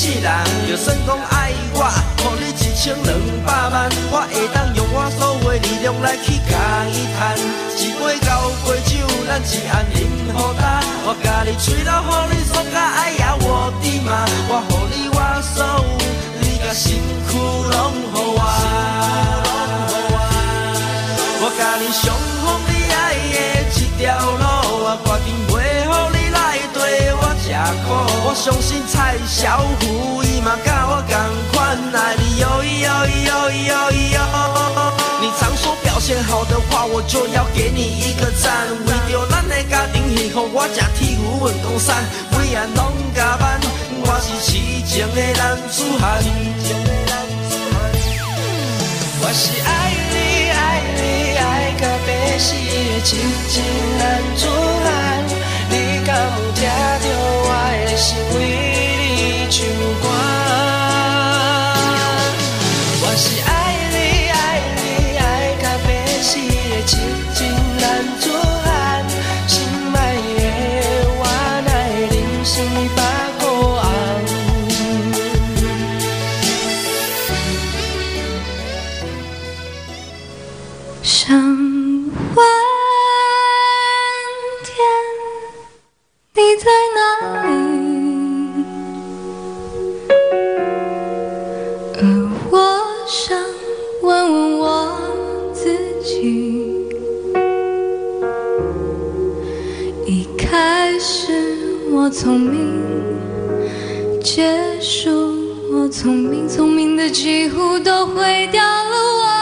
世人。就算讲爱我，互你一千两百万，我会当用我所有的力量来去甲伊赚。一杯交杯酒，咱一暗饮好干。我甲你吹到，互你爽甲爱呀我的妈，我互你我所有，你甲身躯拢互我。我甲你上好我吃苦。我相信蔡小虎伊嘛甲我同款爱你哟咿哟咿哟咿哟咿哟。你常说表现好的话，我就要给你一个赞。为着咱的家庭幸福，我吃铁牛运动衫，每晚拢加班。我是痴情的男子汉。我是爱你爱你爱到要死的痴情男子是我聪明，结束我聪明，聪明的几乎都毁掉了我。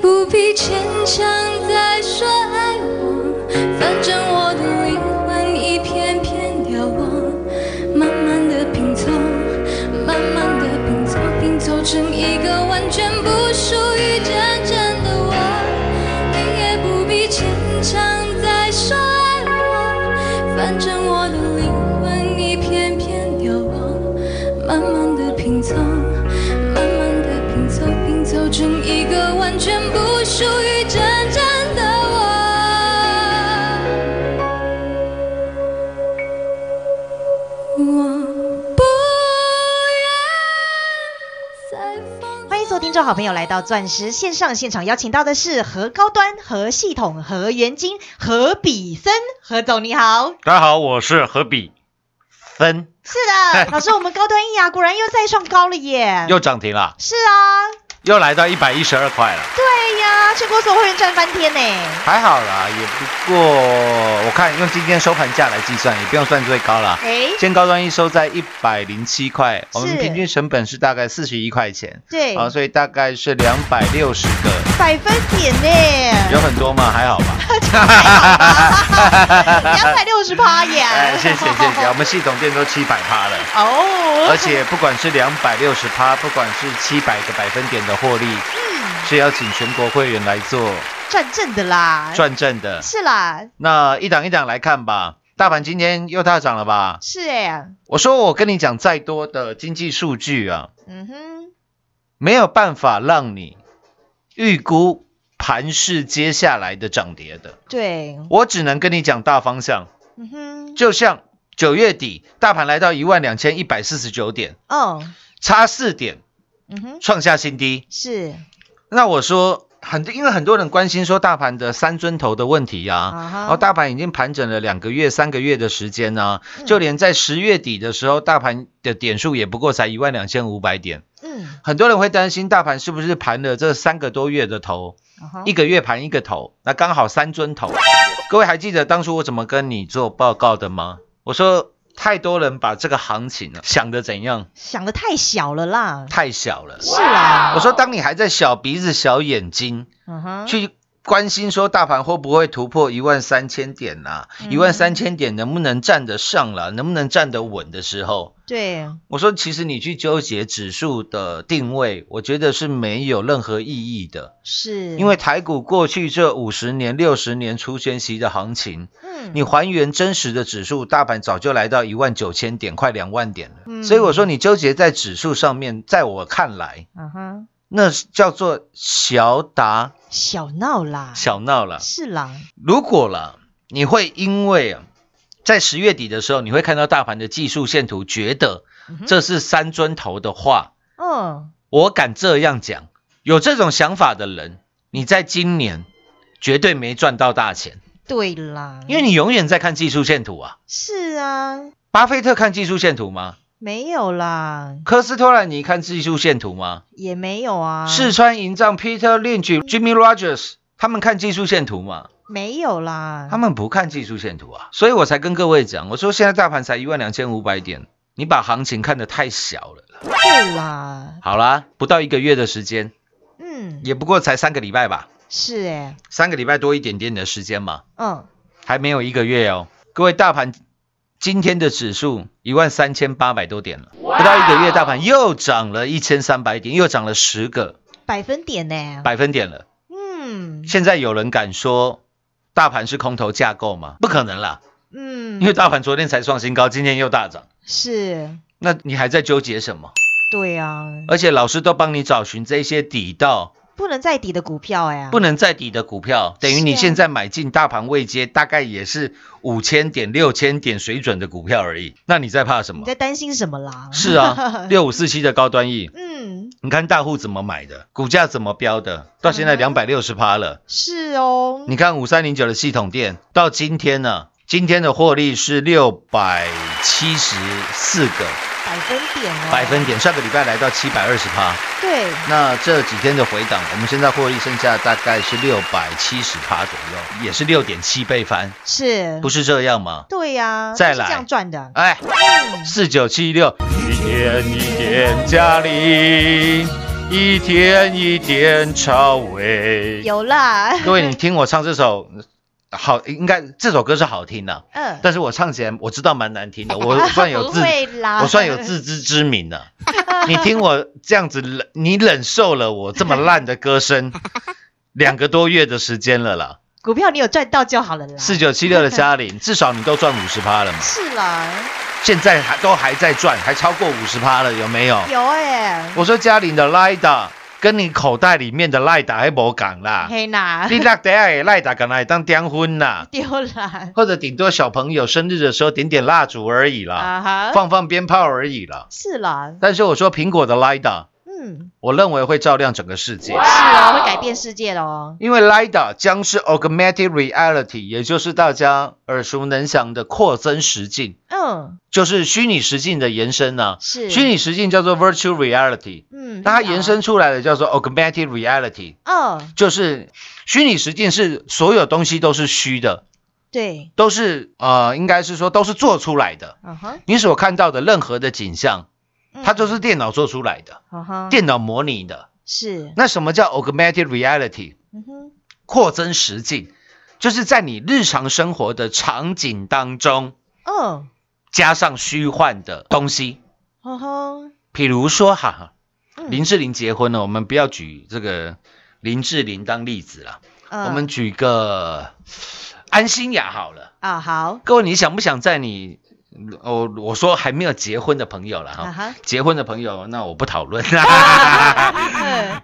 不必牵强再说爱我，反正我好朋友来到钻石线上现场，邀请到的是何高端、何系统、何元金、何比森，何总你好。大家好，我是何比森，是的，老师，我们高端一牙果然又再创高了耶。又涨停了，是啊，又来到一百一十二块了，对呀，全国所有会员赚翻天呢。还好啦，也不过我看用今天收盘价来计算，也不用算最高了。哎，今天高端一收在一百零七块，我们平均成本是大概四十一块钱，对，啊，所以大概是两百六十个，百分点呢，有很多吗？还好吧。两百六十趴耶。哎，谢谢谢谢，我们系统店都七百百趴了。哦，而且不管是两百六十趴，不管是七百个百分点的获利，是要请全国会员来做赚正的啦，赚正的。是啦，那一档一档来看吧，大盘今天又大涨了吧？是哎，我说我跟你讲再多的经济数据啊，嗯哼，没有办法让你预估盘势接下来的涨跌的，对，我只能跟你讲大方向。嗯哼，就像九月底大盘来到一万两千一百四十九点，哦，差四点嗯哼，创下新低。是那我说很，因为很多人关心说大盘的三尊头的问题呀、然后大盘已经盘整了两个月、三个月的时间呢、嗯就连在十月底的时候，大盘的点数也不过才一万两千五百点。嗯，很多人会担心大盘是不是盘了这三个多月的头，一个月盘一个头，那刚好三尊头。各位还记得当初我怎么跟你做报告的吗？我说太多人把这个行情啊想的怎样，想的太小了啦，太小了。是啊，我说当你还在小鼻子小眼睛，嗯哼，去关心说大盘会不会突破一万三千点啦、嗯。一万三千点能不能站得上了，能不能站得稳的时候，对，我说其实你去纠结指数的定位，我觉得是没有任何意义的，是，因为台股过去这五十年、六十年除权息的行情，嗯，你还原真实的指数，大盘早就来到一万九千点，快两万点了。嗯。所以我说你纠结在指数上面，在我看来，嗯哼，那是叫做小打小闹啦，小闹啦。是啦，如果啦，你会因为啊，在十月底的时候，你会看到大盘的技术线图，觉得这是三尊头的话，嗯，我敢这样讲，有这种想法的人，你在今年绝对没赚到大钱，对啦，因为你永远在看技术线图啊。是啊，巴菲特看技术线图吗？没有啦，科斯托兰尼看技术线图吗？也没有啊，四川营帐 Peter Lynch、Jimmy Rogers 他们看技术线图吗？没有啦，他们不看技术线图啊，所以我才跟各位讲，我说现在大盘才一万两千五百点，你把行情看得太小了啦。对啦，好啦，不到一个月的时间，嗯，也不过才三个礼拜吧，是哎，三个礼拜多一点点的时间嘛，嗯，还没有一个月哦。各位，大盘今天的指数一万三千八百多点了，不到一个月，大盘又涨了一千三百点，又涨了十个百分点呢，百分点了。嗯现在有人敢说大盘是空头架构吗？不可能啦，嗯，因为大盘昨天才创新高，今天又大涨。是，那你还在纠结什么？对啊，而且老师都帮你找寻这些底到不能再底的股票哎，不能再底的股票，等于你现在买进大盘未接，大概也是五千点、六千点水准的股票而已。那你在怕什么？你在？担心什么啦？是啊，六五四七的高端 E，嗯，你看大户怎么买的，股价怎么标的，到现在嗯。两百六十趴了。是哦，你看五三零九的系统店，到今天呢，今天的获利是六百七十四个百分点哦，百分点，上个礼拜来到七百二十趴。对，那这几天的回档，我们现在获利剩下大概是六百七十趴左右，也是六点七倍翻，是，不是这样吗？对呀，再来。就是这样赚的，哎，嗯，四九七六，一天一点嘉玲，一天一点超威。有啦，各位，你听我唱这首，好，应该这首歌是好听的，嗯，但是我唱起来我知道蛮难听的，我算有自我算有自知之明的。你听我这样子忍，你忍受了我这么烂的歌声 两个多月的时间了啦。股票你有赚到就好了啦，四九七六的嘉玲，至少你都赚五十趴了嘛，是啦，现在还都还在赚，还超过五十趴了，有没有？有哎，我说嘉玲的 Lida 跟你口袋里面的 Lida 还无讲啦，嘿啦，你那底下的 Lida 敢来当点婚啦，丢啦，或者顶多小朋友生日的时候点点蜡烛而已啦，啊哈，放放鞭炮而已啦。是啦，但是我说苹果的 Lida，嗯，我认为会照亮整个世界。是哦，会改变世界的哦，因为 LiDAR 将是 Augmented Reality，也就是大家耳熟能详的扩增实境，嗯，就是虚拟实境的延伸呢、是，虚拟实境叫做 Virtual Reality，嗯，那它延伸出来的叫做 Augmented Reality，嗯，就是虚拟实境是所有东西都是虚的，对，都是呃，应该是说都是做出来的。嗯哼，你所看到的任何的景象，嗯它就是电脑做出来的，电脑模拟的。是，那什么叫 Augmented Reality？嗯哼，扩增实境，就是在你日常生活的场景当中，嗯，加上虚幻的东西，哦吼，比如说哈，嗯。林志玲结婚了，我们不要举这个林志玲当例子了，嗯。我们举个安心雅好了。啊好，各位，你想不想在你我我说还没有结婚的朋友了哈，啊哈，结婚的朋友那我不讨论。啦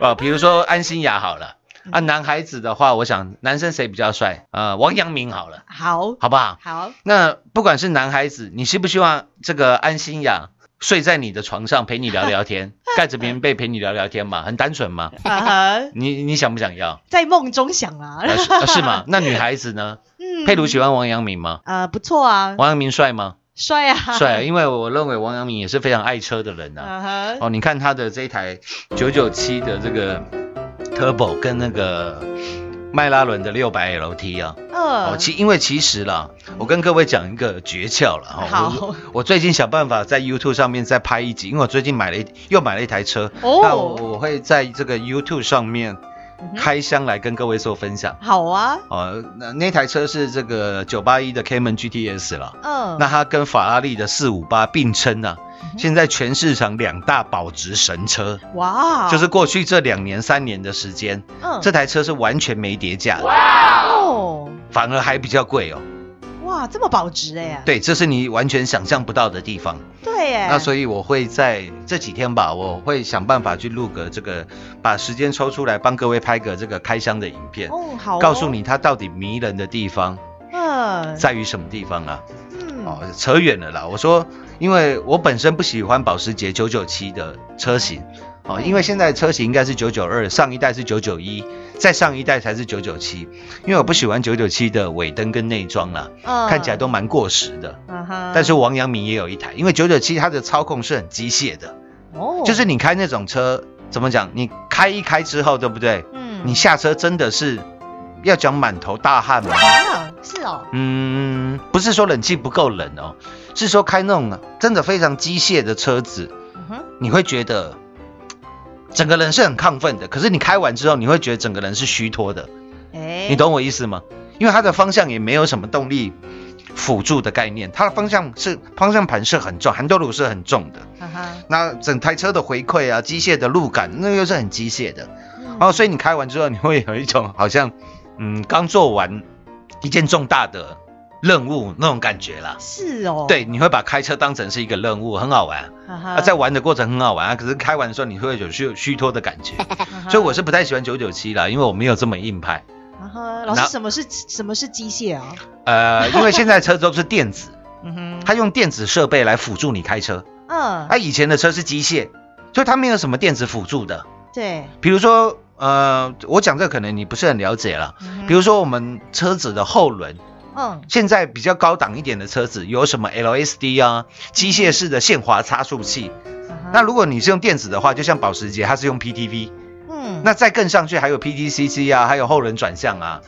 啊，比如说安心雅好了啊，男孩子的话，我想男生谁比较帅？呃，王阳明好了，好，好不好？好，那不管是男孩子，你希不希望这个安心雅睡在你的床上陪你聊聊天，盖着棉被陪你聊聊天嘛？很单纯嘛？啊哈，你你想不想要？在梦中想啊，呃是呃是吗？那女孩子呢？嗯佩如喜欢王阳明吗？呃不错啊，王阳明帅吗？帅啊，帅，因为我认为王阳明也是非常爱车的人呐、哦，你看他的这一台九九七的这个 Turbo 跟那个迈拉伦的六百 LT 啊，哦，嗯，其因为其实啦，我跟各位讲一个诀窍了哈。好。我我最近想办法在 YouTube 上面再拍一集，因为我最近买了一又买了一台车，哦。那我我会在这个 YouTube 上面开箱来跟各位做分享。好啊，哦，那那台车是这个九八一的 Cayman GTS 了。嗯，那它跟法拉利的四五八并称啊，现在全市场两大保值神车，哇，就是过去这两年三年的时间，嗯。这台车是完全没跌价的，哦，反而还比较贵哦。哇，这么保值哎，对，这是你完全想象不到的地方。对哎，那所以我会在这几天吧，我会想办法去录个这个，把时间抽出来帮各位拍个这个开箱的影片，哦好哦，告诉你它到底迷人的地方嗯，在于什么地方啊？嗯哦，扯远了啦。我说，因为我本身不喜欢保时捷997的车型，哦，因为现在的车型应该是九九二上一代是九九一再上一代才是九九七。因为我不喜欢九九七的尾灯跟内装啦，嗯看起来都蛮过时的。嗯哼但是王阳明也有一台，因为九九七它的操控是很机械的，哦，就是你开那种车，怎么讲？你开一开之后，对不对？嗯你下车真的是要讲满头大汗吗？啊，是哦，嗯，不是说冷气不够冷哦，是说开那种真的非常机械的车子，你会觉得整个人是很亢奋的。可是你开完之后，你会觉得整个人是虚脱的。哎，你懂我意思吗？因为它的方向也没有什么动力辅助的概念，它的方向是方向盘是很重，含多鲁是很重的。哈哈，那整台车的回馈啊，机械的路感，那又是很机械的。嗯哦，所以你开完之后，你会有一种好像嗯刚做完一件重大的任务那种感觉啦。是哦，对，你会把开车当成是一个任务，很好玩。啊，在玩的过程很好玩啊，可是开完的时候你会有虚虚脱的感觉，所以我是不太喜欢九九七啦，因为我没有这么硬派。哈哈，老师什么是什么是机械啊？呃，因为现在车都是电子，嗯哼，它用电子设备来辅助你开车。嗯，它以前的车是机械，所以它没有什么电子辅助的。对，比如说，呃，我讲这可能你不是很了解了。嗯比如说我们车子的后轮，嗯，现在比较高档一点的车子有什么 LSD 啊，机械式的限滑差速器。那如果你是用电子的话，就像保时捷，它是用 PTV。嗯，那再更上去还有 PTCC 啊，还有后轮转向啊，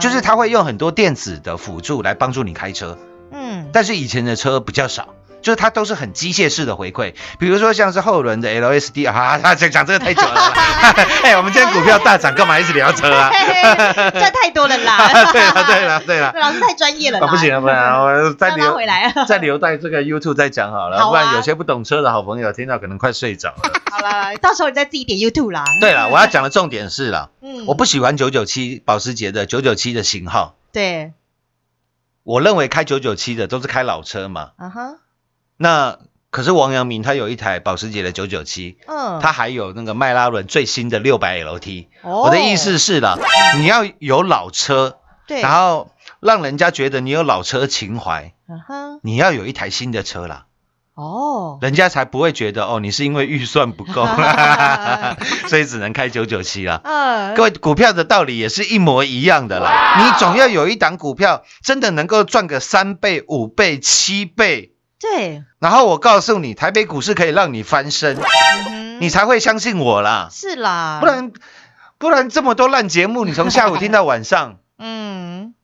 就是它会用很多电子的辅助来帮助你开车。嗯，但是以前的车比较少，就是它都是很机械式的回馈，比如说像是后轮的 LSD 啊，他 讲讲这个太久了啦。哎，我们今天股票大涨，干嘛一直聊车啊？赚太多了啦，对了对了对了，老师太专业了，啊不行了不行了，我再留回来。再留在这个 YouTube 再讲好了，好啊不然有些不懂车的好朋友听到可能快睡着了。好了，到时候你再自己点 YouTube 啦。对了，我要讲的重点是了，嗯我不喜欢九九七保时捷的九九七的型号，对，我认为开九九七的都是开老车嘛。啊哈，那可是王阳明他有一台保时捷的九九七嗯，他还有那个迈拉伦最新的600 LT。哦。我的意思是了，你要有老车，对，然后让人家觉得你有老车情怀，嗯哼，你要有一台新的车啦，哦，人家才不会觉得哦你是因为预算不够，所以只能开九九七啦。嗯，各位，股票的道理也是一模一样的啦。你总要有一档股票真的能够赚个三倍、五倍、七倍，对，然后我告诉你，台北股市可以让你翻身，嗯你才会相信我啦。是啦，不，然，不然这么多烂节目，你从下午听到晚上，嗯，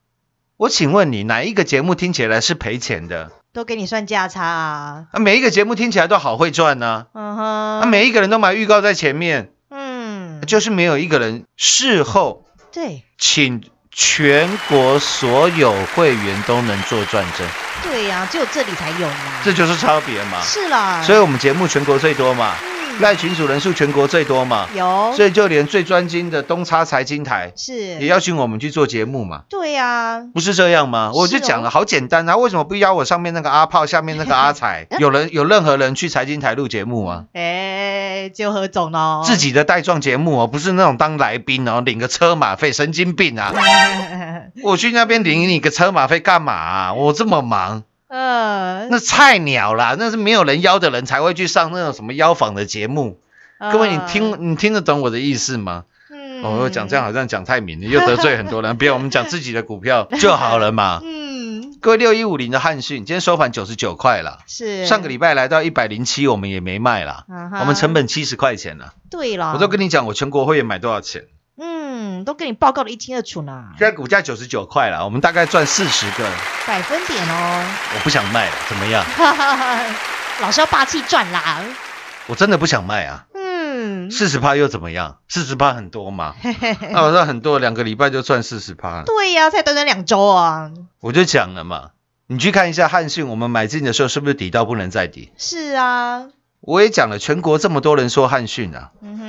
我请问你哪一个节目听起来是赔钱的？都给你算价差啊，啊，每一个节目听起来都好会赚呢、嗯哼。啊，每一个人都买预告在前面，嗯，就是没有一个人事后对，请全国所有会员都能做转正，对呀、只有这里才有嘛。这就是差别嘛。是啦，所以我们节目全国最多嘛，嗯赖群主人数全国最多嘛，有所以就连最专精的东差财经台是也邀请我们去做节目嘛。对呀、不是这样吗？我就讲了，好简单啊！为什么不邀我上面那个阿炮，下面那个阿财？有人有任何人去财经台录节目吗？哎，只有何总哦，自己的带状节目哦，不是那种当来宾哦，领个车马费，神经病啊！我去那边领你个车马费干嘛啊？我这么忙，呃，那菜鸟啦，那是没有人邀的人才会去上那种什么邀访的节目。各位，你听，你听得懂我的意思吗？嗯哦，我讲这样好像讲太明了，又得罪很多人。别，我们讲自己的股票 就好了嘛。嗯，各位六一五零的汉讯，今天收盘九十九块了。是上个礼拜来到一百零七，我们也没卖啦，嗯哼我们成本七十块钱了。对了，我都跟你讲，我全国会员买多少钱？嗯，都跟你报告的一清二楚呢，现在股价九十九块了，我们大概赚四十个，百分点哦，我不想卖了，怎么样？哈哈哈，老是要霸气赚啦，我真的不想卖啊，嗯，四十趴又怎么样？四十趴很多嘛，那我说很多，两个礼拜就赚四十趴，对呀、才短短两周啊，我就讲了嘛。你去看一下汉讯，我们买进的时候是不是底到不能再底？是啊，我也讲了，全国这么多人说汉讯啊，嗯哼，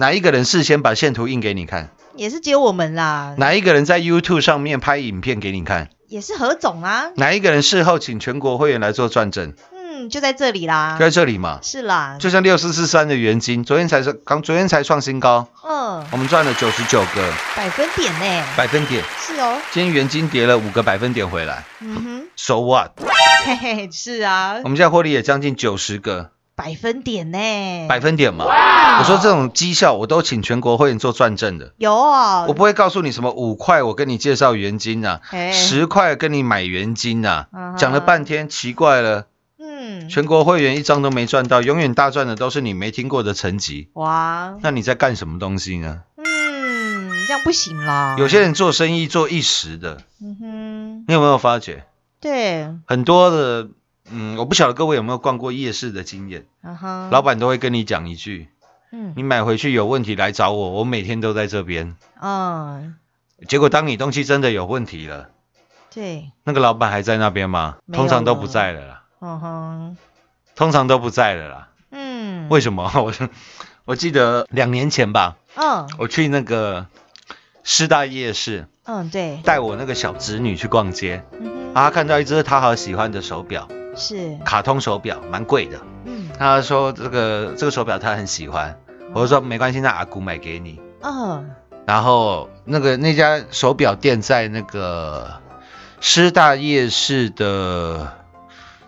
哪一个人事先把线图印给你看？也是只有我们啦，哪一个人在 YouTube 上面拍影片给你看？也是何总啊，哪一个人事后请全国会员来做转正？嗯，就在这里啦。就，在这里嘛。是啦，就像六四四三的元金，昨天才是刚，昨天才创新高，嗯，我们赚了九十九个。百分点呢，百分点。是哦，今天元金跌了五个百分点回来。嗯哼，So what？嘿嘿，是啊。我，们现在获利也将近九十个百分点呢，百分点嘛。我说这种绩效，我都请全国会员做转正的，有啊，我不会告诉你什么五块我跟你介绍元金啊，哎十块跟你买元金啊嗯，哼讲了半天奇怪了，嗯，全国会员一张都没赚到，永远大赚的都是你没听过的层级。哇，那你在干什么东西呢？嗯，这样不行啦，有些人做生意做一时的，嗯哼，你有没有发觉？对，很多的？嗯，我不晓得各位有没有逛过夜市的经验，老板都会跟你讲一句：嗯你买回去有问题来找我，我每天都在这边。嗯，结果当你东西真的有问题了，对，那个老板还在那边吗？通常都不在了啦，嗯哼，通常都不在了啦。嗯，为什么？我我记得两年前吧，嗯我去那个师大夜市，嗯，对，带我那个小侄女去逛街，嗯啊，她看到一只她好喜欢的手表，哼，是，卡通手表，蛮贵的。嗯。他说这个这个手表他很喜欢，我就说没关系，那阿姑买给你。嗯然后那个那家手表店在那个师大夜市的，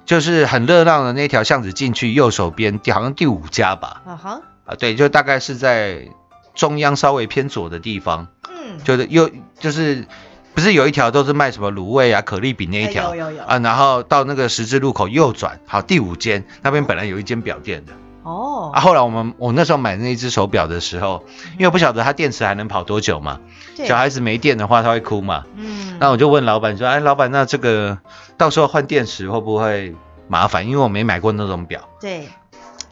就是很热闹的那条巷子进去右手边，好像第五家吧。啊哈，啊，对，就大概是在中央稍微偏左的地方，嗯，就是右就是不是有一条都是卖什么卤味啊、可丽饼那一条？哎有有有。啊，然后到那个十字路口右转，好第五间那边本来有一间表店的。哦。啊，，后来我们我那时候买那一只手表的时候，因为我不晓得它电池还能跑多久嘛，小孩子没电的话他会哭嘛，嗯，那我就问老板说，哎，老板，那这个到时候换电池会不会麻烦？因为我没买过那种表。对，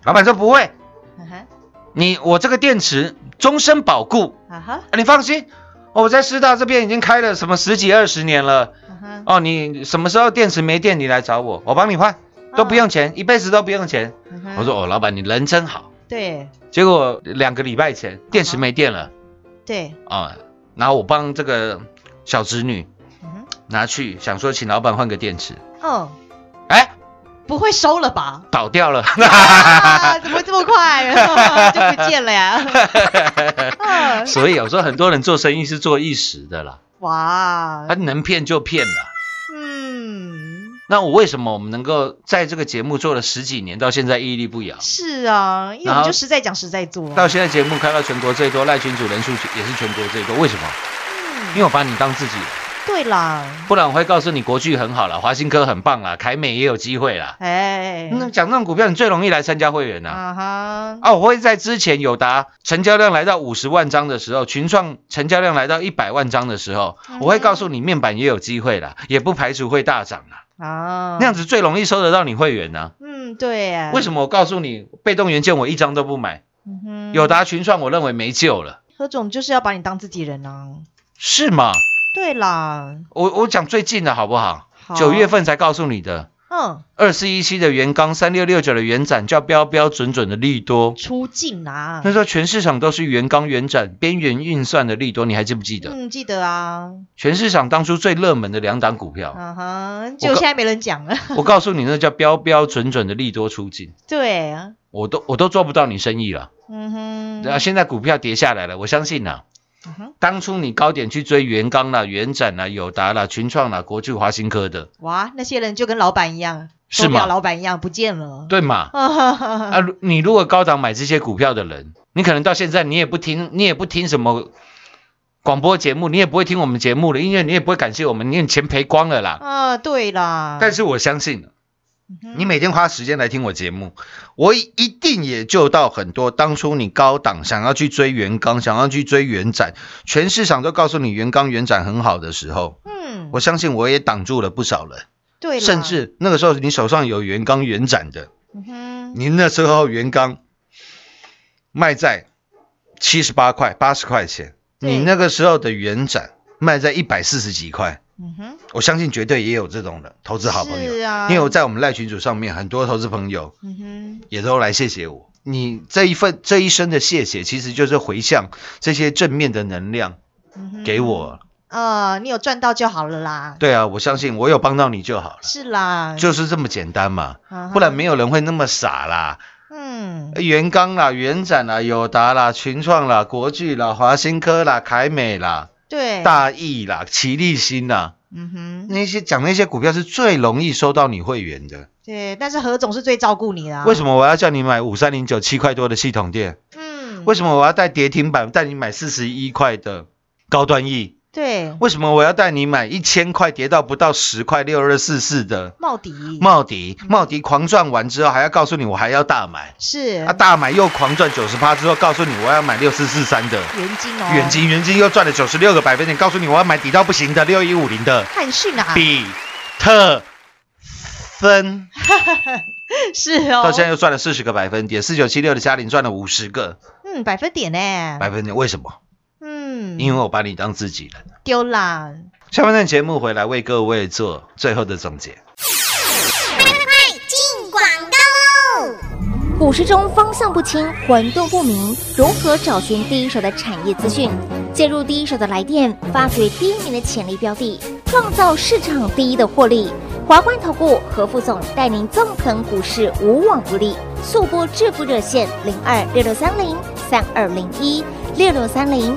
老板说不会，你我这个电池终身保固，啊哈，啊你放心，我在师大这边已经开了什么十几二十年了。哦，你什么时候电池没电，你来找我，我帮你换，都不用钱，一辈子都不用钱。我说哦，老板你人真好。对结果两个礼拜前电池没电了对，啊、然后我帮这个小侄女拿去，想说请老板换个电池，哦，哎，不会收了吧？倒掉了。啊，怎么这么快 就不见了呀？嗯 所以有时候很多人做生意是做一时的啦，哇他，能骗就骗了。嗯，那我为什么我们能够在这个节目做了十几年，到现在屹立不摇？是啊，因为我们就实在讲实在做啊，到现在节目开到全国最多，赖群主人数也是全国最多，为什么？因为嗯，我把你当自己人，对啦，不然我会告诉你国巨很好了，华新科很棒啦，凯美也有机会啦。哎，那讲那种股票，你最容易来参加会员呐、啊。啊哈，啊，我会在之前友达成交量来到五十万张的时候，群创成交量来到一百万张的时候，嗯。我会告诉你面板也有机会啦，也不排除会大涨啦。啊，那样子最容易收得到你会员呢、嗯，对啊，为什么？我告诉你，被动元件我一张都不买，嗯哼，友达群创我认为没救了，何总就是要把你当自己人啊，是吗？对啦，我我讲最近的好不好？九月份才告诉你的，嗯，二四一七的元刚，三六六九的元展，叫标标准准的利多。出境啊那，时候全市场都是元刚、元展边缘运算的利多，你还记不记得？嗯，记得啊，全市场当初最热门的两档股票，嗯哼，就现在没人讲了，我告诉你，那叫标标准准的利多出境，对啊，我都我都做不到你生意了。嗯哼，然后现在股票跌下来了，我相信呐、嗯哼当初你高点去追元刚啦、元展啦、友达啦、群创啦、国巨、华新科的，哇，那些人就跟老板一样，是吗？老板一样不见了，对嘛？啊，你如果高档买这些股票的人，你可能到现在你也不听，你也不听什么广播节目，你也不会听我们节目了，因为你也不会感谢我们，你钱赔光了啦。啊，对啦，但是我相信，嗯你每天花时间来听我节目，我一定也救到很多当初你高档想要去追元刚，想要去追元展，全市场都告诉你元刚、元展很好的时候，嗯，我相信我也挡住了不少人，对，甚至那个时候你手上有元刚、元展的，嗯哼，您那时候元刚卖在七十八块、八十块钱，你那个时候的元展卖在一百四十几块，嗯哼，我相信绝对也有这种的投资好朋友，是啊。因为我在我们赖群组上面很多投资朋友嗯哼，也都来谢谢我。你这一份这一生的谢谢，其实就是回向这些正面的能量给我。呃，你有赚到就好了啦，对啊，我相信我有帮到你就好了，是啦，就是这么简单嘛，不然没有人会那么傻啦。嗯，元刚啦、元展啦、友达啦、群创啦、国巨啦、华新科啦、凯美啦、对，大益啦、齐力新啦，嗯哼，那些讲那些股票是最容易收到你会员的。对，但是何总是最照顾你的、啊，为什么我要叫你买五三零九七块多的系统店？嗯，为什么我要带跌停板带你买四十一块的高端 E？对，为什么我要带你买一千块跌到不到十块六二四四的？茂迪。茂迪？茂迪狂赚完之后还要告诉你我还要大买，是。啊大买又狂赚九十趴之后告诉你我要买六四四三的。元金哦，元金，元金又赚了九十六个百分点，告诉你我要买底到不行的六一五零的。汉讯啊，比特分，是哦，到现在又赚了四十个百分点，四九七六的嘉玲赚了五十个。嗯百分点呢，百分点，为什么？嗯，因为我把你当自己人。丢啦，下半段节目回来为各位做最后的总结。进广告喽！股市中方向不清、混沌不明，如何找寻第一手的产业资讯？介入第一手的来电，发掘第一名的潜力标的，创造市场第一的获利。华冠投顾何副总带领纵横股市，无往不利。速播致富热线零二六六三零三二零一六六三零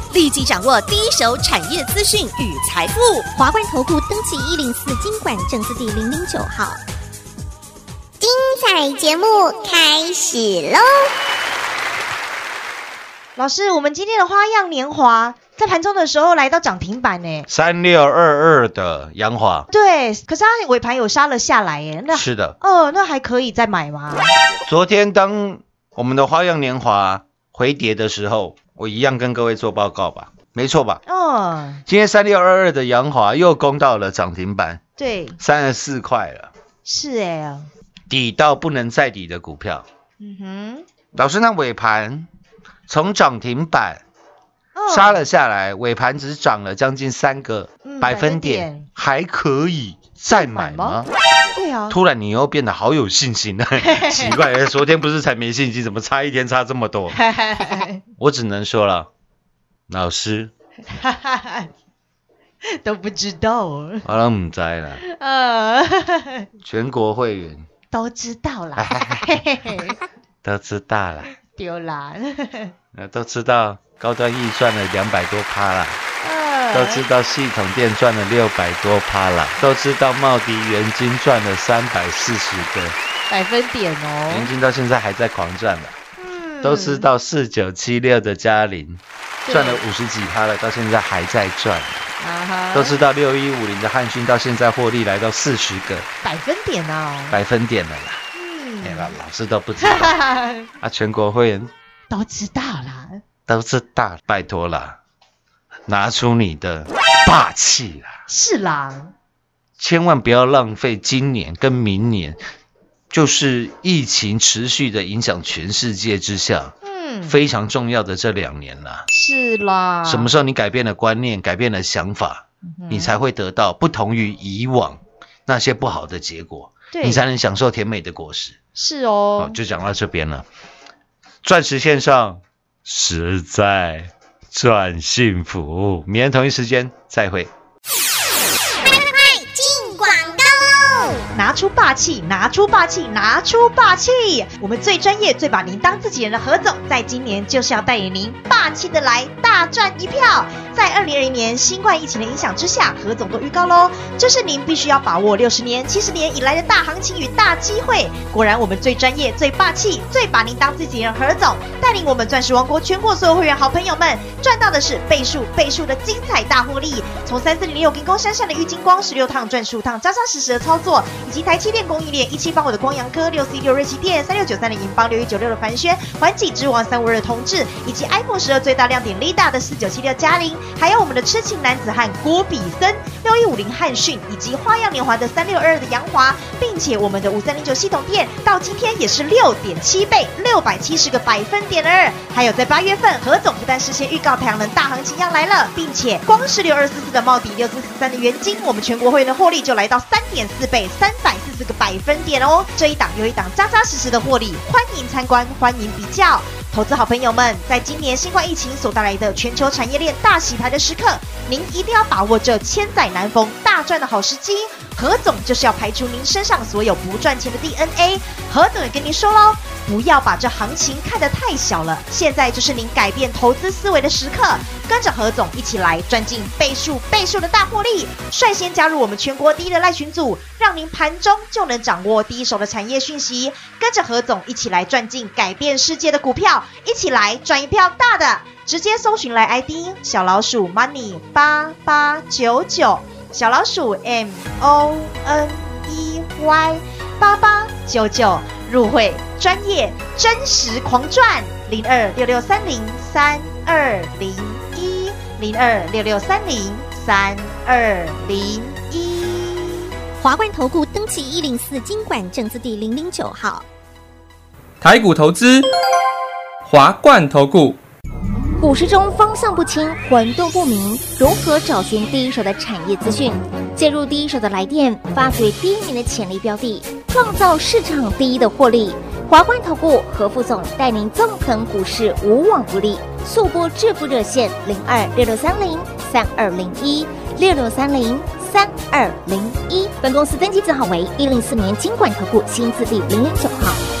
立即掌握第一手产业资讯与财富。华冠投顾登记一零四经管证字第零零九号。精彩节目开始喽！老师，我们今天的花样年华在盘中的时候来到涨停板呢。三六二二的洋华，对，可是它尾盘有杀了下来耶，那是的。哦，那还可以再买吗？昨天当我们的花样年华回跌的时候，我一样跟各位做报告吧，没错吧？哦，今天三六二二的洋华又攻到了涨停板，对，三十四块了，是哎，底到不能再底的股票。嗯哼，老师，那尾盘从涨停板哦。杀了下来，尾盘只涨了将近三个嗯百分百分点。点，还可以再买吗？对啊，突然你又变得好有信心了，奇怪，昨天不是才没信心，怎么差一天差这么多？我只能说了，老师，都不知道。哦，我都唔知啦，呃，全国会员。都知道啦，都知道啦，丢啦，呃都知道高端预算了两百多趴啦，呃都知道系统店赚了六百多趴啦，都知道茂迪元金赚了三百四十个，百分点元哦，金到现在还在狂赚了。嗯都知道四九七六的嘉玲对赚了五十几趴了，到现在还在赚。啊哈都知道六一五零的汉讯到现在获利来到四十个百分点哦。百分点了啦。嗯哎、老老师都不知道 啊，全国会员都知道啦。都知道，拜托啦，拿出你的霸气啦，是啦，千万不要浪费今年跟明年，就是疫情持续的影响全世界之下，嗯，非常重要的这两年啦。是啦。什么时候你改变了观念，改变了想法，嗯你才会得到不同于以往那些不好的结果，对你才能享受甜美的果实。是哦哦，，就讲到这边了。钻石线上实在赚幸福，明天同一时间再会。拿出霸气，拿出霸气，拿出霸气！我们最专业、最把您当自己人的何总，在今年就是要带领您霸气的来大赚一票。在二零二零年新冠疫情的影响之下，何总都预告喽，这是您必须要把握六十年、七十年以来的大行情与大机会。果然，我们最专业、最霸气、最把您当自己人，何总带领我们钻石王国全国所有会员好朋友们，赚到的是倍数倍数的精彩大获利。从三四零六金光山上的郁金光，十六趟赚十五趟，扎扎实实的操作，以及台积电供应链一七八五的光阳科，六 C 六瑞奇电，三六九三的银邦，六一九六的凡轩，环景之王三五二的同志，以及 iPhone 十二最大亮点 Lida 的四九七六嘉玲，还有我们的痴情男子汉郭比森，六一五零汉讯，以及花样年华的三六二二的杨华，并且我们的五三零九系统店到今天也是六点七倍，六百七十个百分点二。还有在八月份，何总但事先预告太阳能大行情要来了，并且光是六二四四的帽底，六四四三的元金，我们全国会员的获利就来到三点四倍，三百四十个百分点哦。这一档又一档扎扎实实的获利，欢迎参观，欢迎比较。投资好朋友们，在今年新冠疫情所带来的全球产业链大洗牌的时刻，您一定要把握这千载难逢大赚的好时机。何总就是要排除您身上所有不赚钱的 DNA。何总也跟您说喽，不要把这行情看得太小了，现在就是您改变投资思维的时刻。跟着何总一起来赚进倍数倍数的大获利，率先加入我们全国第一的赖群组，让您盘中就能掌握第一手的产业讯息。跟着何总一起来赚进改变世界的股票，一起来赚一票大的。直接搜寻来 ID 小老鼠 money 八八九九，小老鼠 M O N E Y 八八九九入会专业真实狂赚零二六六三零三二零一零二六六三零三二零一。华冠投顾登记一零四经管证字第零零九号。台股投资，华冠投顾。股市中方向不清、混沌不明，如何找寻第一手的产业资讯？介入第一手的来电，发掘第一名的潜力标的，创造市场第一的获利。华冠投顾何副总带领纵横股市，无往不利。速播致富热线零二六六三零三二零一六六三零三二零一。本公司登记字号为一零四年经管投顾新字第零零九号。